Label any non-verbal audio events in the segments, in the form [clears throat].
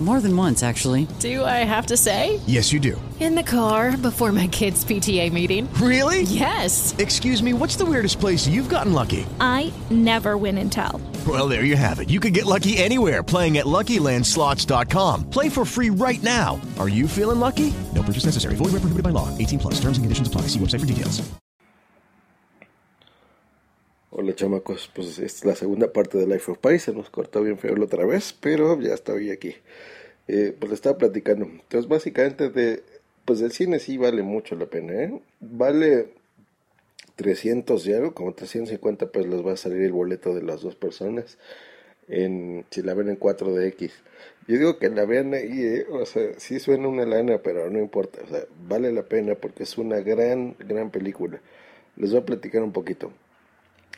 More than once, actually. Do I have to say? Yes, you do. In the car before my kids' PTA meeting. Really? Yes. Excuse me, what's the weirdest place you've gotten lucky? I never win and tell. Well, there you have it. You can get lucky anywhere playing at LuckyLandSlots.com. Play for free right now. Are you feeling lucky? No purchase necessary. Void where prohibited by law. 18 plus. Terms and conditions apply. See website for details. Hola chamacos, pues esta es la segunda parte de Life of Pi, se nos cortó bien feo la otra vez, pero ya estoy aquí. Eh, pues le estaba platicando. Entonces básicamente de, pues el cine sí vale mucho la pena, ¿eh? Vale 300 y algo, como 350 pues les va a salir el boleto de las dos personas en, si la ven en 4DX. Yo digo que la vean ahí, ¿eh? o sea, sí suena una lana, pero no importa, vale la pena porque es una gran, gran película. Les voy a platicar un poquito.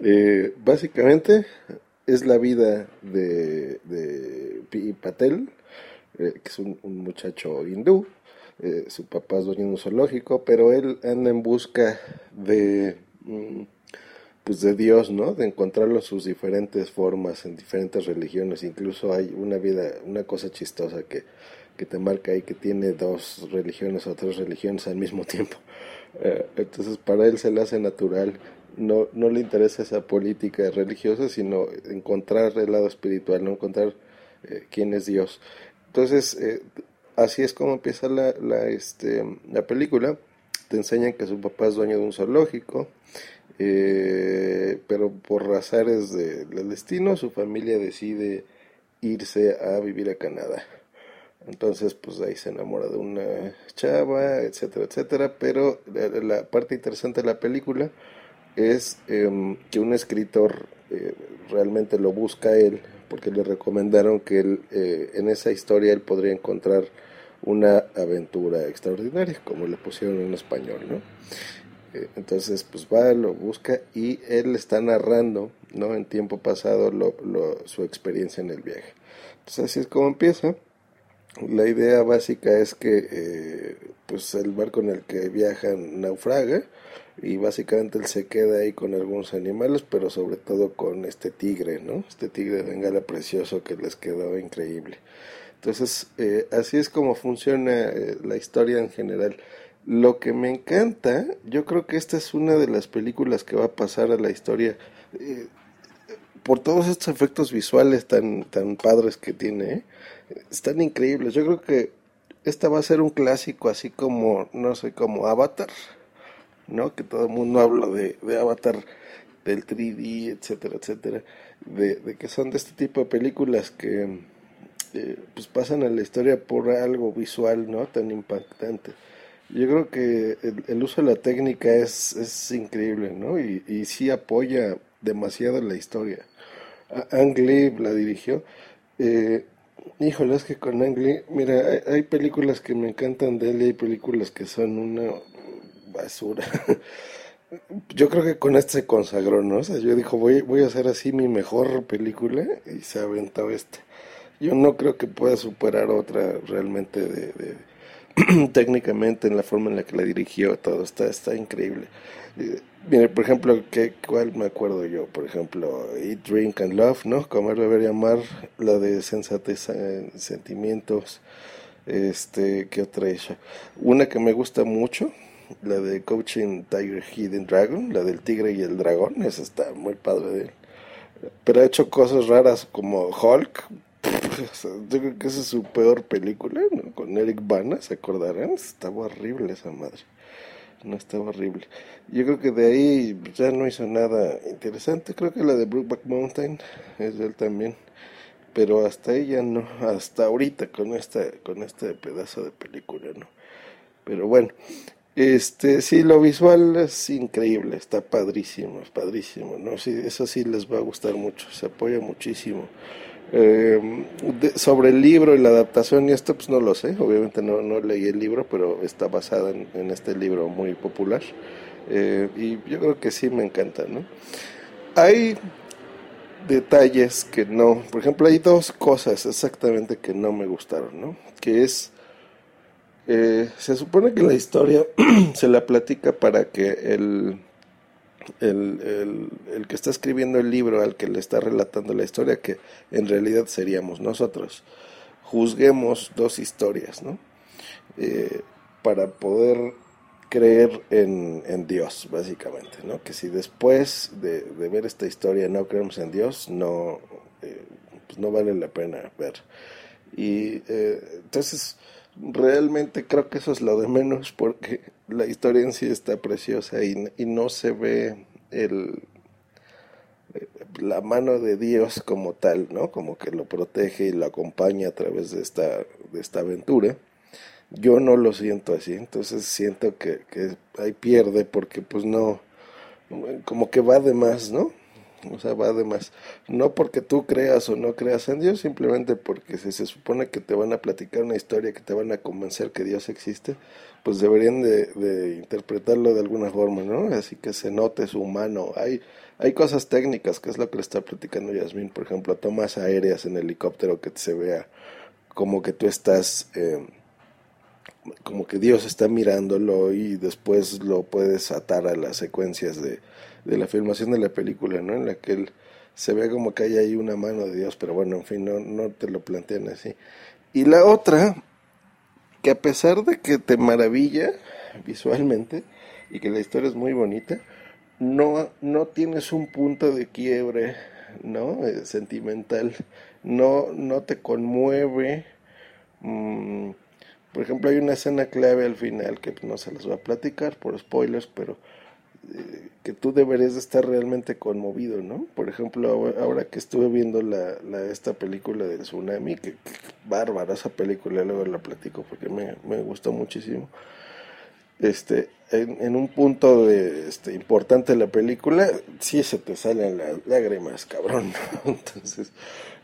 Eh, básicamente es la vida de, de Pi Patel, eh, que es un, muchacho hindú. Eh, su papá es dueño de un zoológico, pero él anda en busca de, mm, pues de Dios, ¿no? De encontrarlo en sus diferentes formas, en diferentes religiones. Incluso hay una vida, una cosa chistosa que, que te marca ahí que tiene dos religiones o tres religiones al mismo [laughs] tiempo. Eh, entonces para él se le hace natural no, no le interesa esa política religiosa, sino encontrar el lado espiritual, no encontrar quién es Dios. Entonces, eh, así es como empieza la, la, este, la película. Te enseñan que su papá es dueño de un zoológico, eh, pero por razones de, destino, su familia decide irse a vivir a Canadá. Entonces, pues ahí se enamora de una chava, etcétera, etcétera. Pero la, parte interesante de la película es eh, que un escritor eh, realmente lo busca él porque le recomendaron que él, eh, en esa historia él podría encontrar una aventura extraordinaria, como le pusieron en español, ¿no? Eh, entonces, pues va, lo busca y él está narrando, ¿no? En tiempo pasado su experiencia en el viaje. Entonces, así es como empieza. La idea básica es que, eh, pues, el barco en el que viajan naufraga y básicamente él se queda ahí con algunos animales, pero sobre todo con este tigre, ¿no? Este tigre de bengala precioso que les quedó increíble. Entonces, eh, así es como funciona eh, la historia en general. Lo que me encanta, yo creo que esta es una de las películas que va a pasar a la historia eh, por todos estos efectos visuales tan, tan padres que tiene, ¿eh? están increíbles. Yo creo que esta va a ser un clásico así como, no sé, como Avatar. ¿No? Que todo el mundo habla de, de Avatar, del 3D, etcétera, etcétera, de, de, que son de este tipo de películas que eh, pues pasan a la historia por algo visual, ¿no? Tan impactante. Yo creo que el, el uso de la técnica es, es increíble, ¿no? Y, y sí apoya demasiado la historia. Ang Lee la dirigió. Eh, híjole, es que con Ang Lee, mira, hay, hay películas que me encantan de él y hay películas que son una basura. [laughs] Yo creo que con este se consagró, ¿no? O sea, yo dijo, voy, voy a hacer así mi mejor película y se aventó este. Yo no creo que pueda superar otra realmente de, [clears throat] técnicamente en la forma en la que la dirigió, todo está, está increíble. Mire, por ejemplo, ¿qué, ¿cuál me acuerdo yo? Por ejemplo, Eat, Drink and Love, ¿no? Comer, beber y amar, la de sensatez, eh, sentimientos, este, ¿qué otra ella? Una que me gusta mucho, la de Coaching Tiger Hidden Dragon, la del tigre y el dragón, esa está muy padre de él. Pero ha hecho cosas raras como Hulk. [laughs] Yo creo que esa es su peor película, ¿no? Con Eric Bana, ¿se acordarán? Estaba horrible esa madre. No estaba horrible. Yo creo que de ahí ya no hizo nada interesante. Creo que la de Brookback Mountain es de él también. Pero hasta ahí ya no, hasta ahorita con esta, con este pedazo de película, ¿no? Pero bueno, este, sí, lo visual es increíble, está padrísimo, es padrísimo, ¿no? Sí, eso sí les va a gustar mucho, se apoya muchísimo. De, sobre el libro y la adaptación y esto, pues no lo sé, obviamente no, no leí el libro, pero está basada en, en este libro muy popular. Eh, y yo creo que sí me encanta, ¿no? Hay detalles que no, por ejemplo, hay dos cosas exactamente que no me gustaron, ¿no? Que es eh, se supone que la historia [clears throat] se la platica para que el, el, el, el, que está escribiendo el libro al que le está relatando la historia, que en realidad seríamos nosotros, juzguemos dos historias, ¿no? Eh, para poder creer en, en, Dios, básicamente, ¿no? Que si después de, ver esta historia no creemos en Dios, no, eh, pues no vale la pena ver. Y entonces, realmente creo que eso es lo de menos porque la historia en sí está preciosa y, y no se ve el, la mano de Dios como tal, ¿no? Como que lo protege y lo acompaña a través de esta, de esta aventura. Yo no lo siento así, entonces siento que, que ahí pierde porque pues no, como que va de más, ¿no? O sea, va de más. No porque tú creas o no creas en Dios, simplemente porque si se supone que te van a platicar una historia, que te van a convencer que Dios existe, pues deberían de, de interpretarlo de alguna forma, ¿no? Así que se note su humano. Hay, hay cosas técnicas, que es lo que le está platicando Yasmin, por ejemplo, tomas aéreas en helicóptero que se vea como que tú estás... Eh, como que Dios está mirándolo y después lo puedes atar a las secuencias de, de la filmación de la película, ¿no? En la que él se ve como que hay ahí una mano de Dios, pero bueno, en fin, no, no te lo plantean así. Y la otra, que a pesar de que te maravilla visualmente y que la historia es muy bonita, no, no tienes un punto de quiebre, ¿no? Eh, sentimental, no, no te conmueve. Mmm, por ejemplo, hay una escena clave al final que no se las voy a platicar por spoilers, pero eh, que tú deberías de estar realmente conmovido, ¿no? Por ejemplo, ahora que estuve viendo la, la esta película del tsunami, que, que, bárbara esa película, luego la platico porque me, me gustó muchísimo. Este, en, un punto de, este, importante de la película, sí se te salen las lágrimas, cabrón. [laughs] Entonces,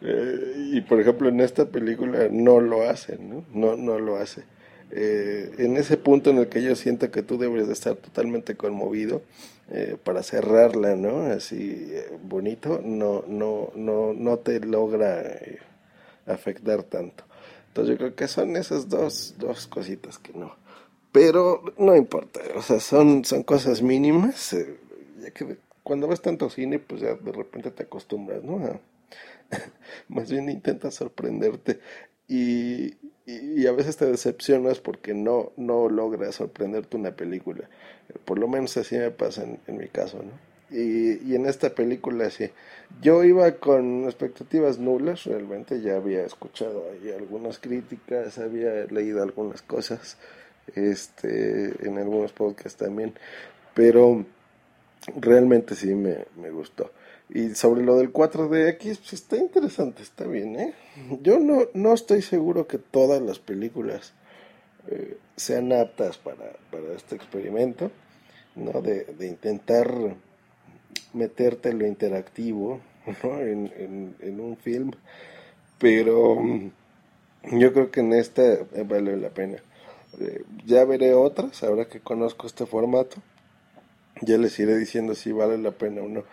eh, y por ejemplo en esta película no lo hacen, ¿no? No, lo hace. Eh, en ese punto en el que yo siento que tú debes de estar totalmente conmovido eh, para cerrarla, ¿no? Así bonito, no, no, no, no te logra afectar tanto. Entonces yo creo que son esas dos, dos cositas que no. Pero no importa, o sea, son, son cosas mínimas, eh, ya que cuando ves tanto cine, pues ya de repente te acostumbras, ¿no? [laughs] Más bien intentas sorprenderte y, y, a veces te decepcionas porque no, no logras sorprenderte una película. Por lo menos así me pasa en, en mi caso, ¿no? Y, y, en esta película sí. Yo iba con expectativas nulas, realmente ya había escuchado algunas críticas, había leído algunas cosas este en algunos podcasts también, pero realmente sí me, me gustó. Y sobre lo del 4DX, pues está interesante, está bien, ¿eh? Yo no, no estoy seguro que todas las películas eh, sean aptas para, para este experimento, ¿no? De, de intentar meterte lo interactivo. En, en, en, un film, pero yo creo que en esta vale la pena. Eh, ya veré otras, ahora que conozco este formato, ya les iré diciendo si vale la pena o no.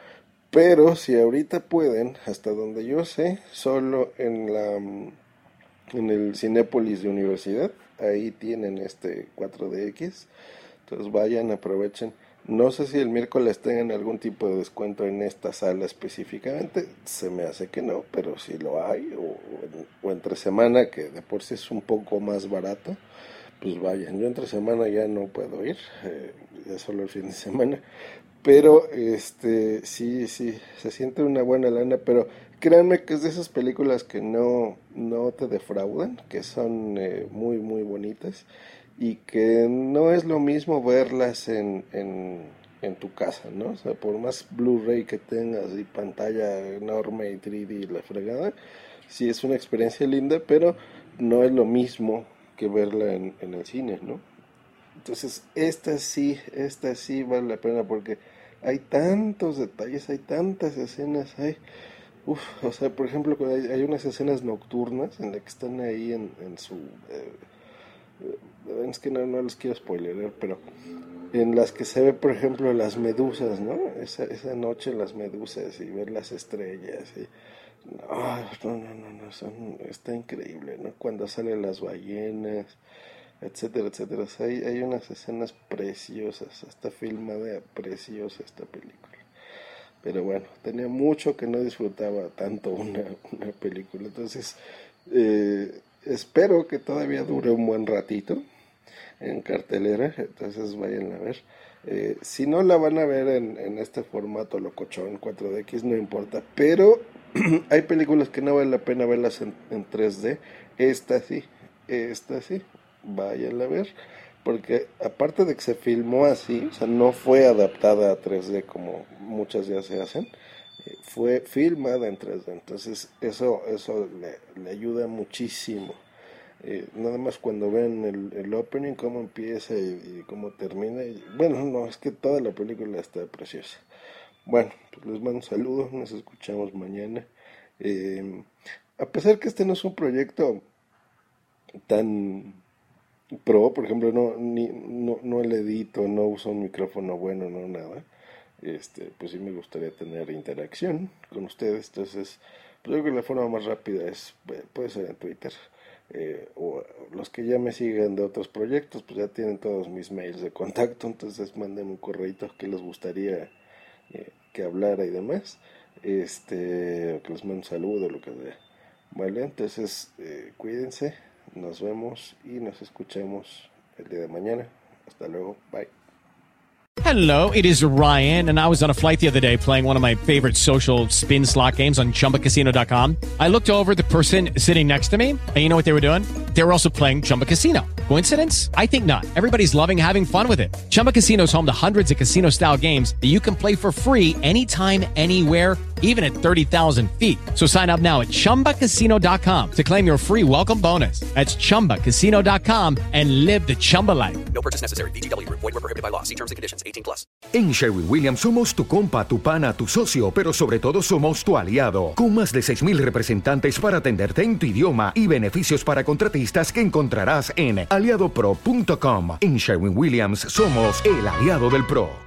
Pero si ahorita pueden, hasta donde yo sé, solo en la en el Cinépolis de Universidad, ahí tienen este 4DX. Entonces vayan, aprovechen. No sé si el miércoles tengan algún tipo de descuento en esta sala específicamente, se me hace que no, pero si lo hay, o entre semana, que de por sí es un poco más barato, pues vayan. Yo entre semana ya no puedo ir, eh, ya solo el fin de [laughs] semana, pero este sí sí se siente una buena lana pero créanme que es de esas películas que no no te defraudan que son eh, muy muy bonitas y que no es lo mismo verlas en, en, en tu casa no o sea por más Blu-ray que tengas y pantalla enorme y 3D y la fregada sí es una experiencia linda pero no es lo mismo que verla en, en el cine no entonces esta sí esta sí vale la pena porque hay tantos detalles, hay tantas escenas, hay, uf, o sea, por ejemplo, hay, unas escenas nocturnas en las que están ahí en, en su, eh, eh, es que no, no les quiero spoiler, pero en las que se ve, por ejemplo, las medusas, ¿no? Esa, esa noche las medusas y ver las estrellas y, no, no, no, no, son, está increíble, ¿no? Cuando salen las ballenas, etcétera, etcétera. hay, hay unas escenas preciosas, está filmada preciosa esta película. Pero bueno, tenía mucho que no disfrutaba tanto una, una película. Entonces, eh, espero que todavía dure un buen ratito en cartelera. Entonces vayan a ver. Eh, si no la van a ver en, en este formato locochón 4DX, no importa. Pero [clears throat] hay películas que no vale la pena verlas en, en 3D. Esta sí, esta sí. Vayan a ver porque aparte de que se filmó así, o sea, no fue adaptada a 3D como muchas ya se hacen, eh, fue filmada en 3D, entonces eso, eso le, ayuda muchísimo. Eh, nada más cuando ven el, opening, cómo empieza y, cómo termina, y, bueno, no, es que toda la película está preciosa. Bueno, pues les mando un saludo, nos escuchamos mañana. Eh, a pesar que este no es un proyecto tan Pro, por ejemplo, no, ni, no, no le edito, no uso un micrófono bueno, no nada. Este, pues sí me gustaría tener interacción con ustedes. Entonces, pues yo creo que la forma más rápida es, eh, puede ser en Twitter. Eh, o los que ya me siguen de otros proyectos, pues ya tienen todos mis mails de contacto, entonces manden un correo que les gustaría eh, que hablara y demás. Este, que les mando un saludo, lo que sea. Vale, entonces cuídense, nos vemos y nos escuchemos el día de mañana. Hasta luego. Bye. Hello, it is Ryan, and I was on a flight the other day playing one of my favorite social spin slot games on chumbacasino.com. I looked over the person sitting next to me, and you know what they were doing? They were also playing Chumba Casino. Coincidence? I think not. Everybody's loving having fun with it. Chumba Casino is home to hundreds of casino style games that you can play for free anytime, anywhere, even at 30,000 feet. So sign up now at chumbacasino.com to claim your free welcome bonus. That's chumbacasino.com and live the Chumba life. No purchase necessary. DTW, void, were prohibited by law. See terms and conditions 18 plus. En Sherwin Williams somos tu compa, tu pana, tu socio, pero sobre todo somos tu aliado. Con más de 6,000 representantes para atenderte en tu idioma y beneficios para contratistas que encontrarás en aliadopro.com. En Sherwin Williams somos el aliado del PRO.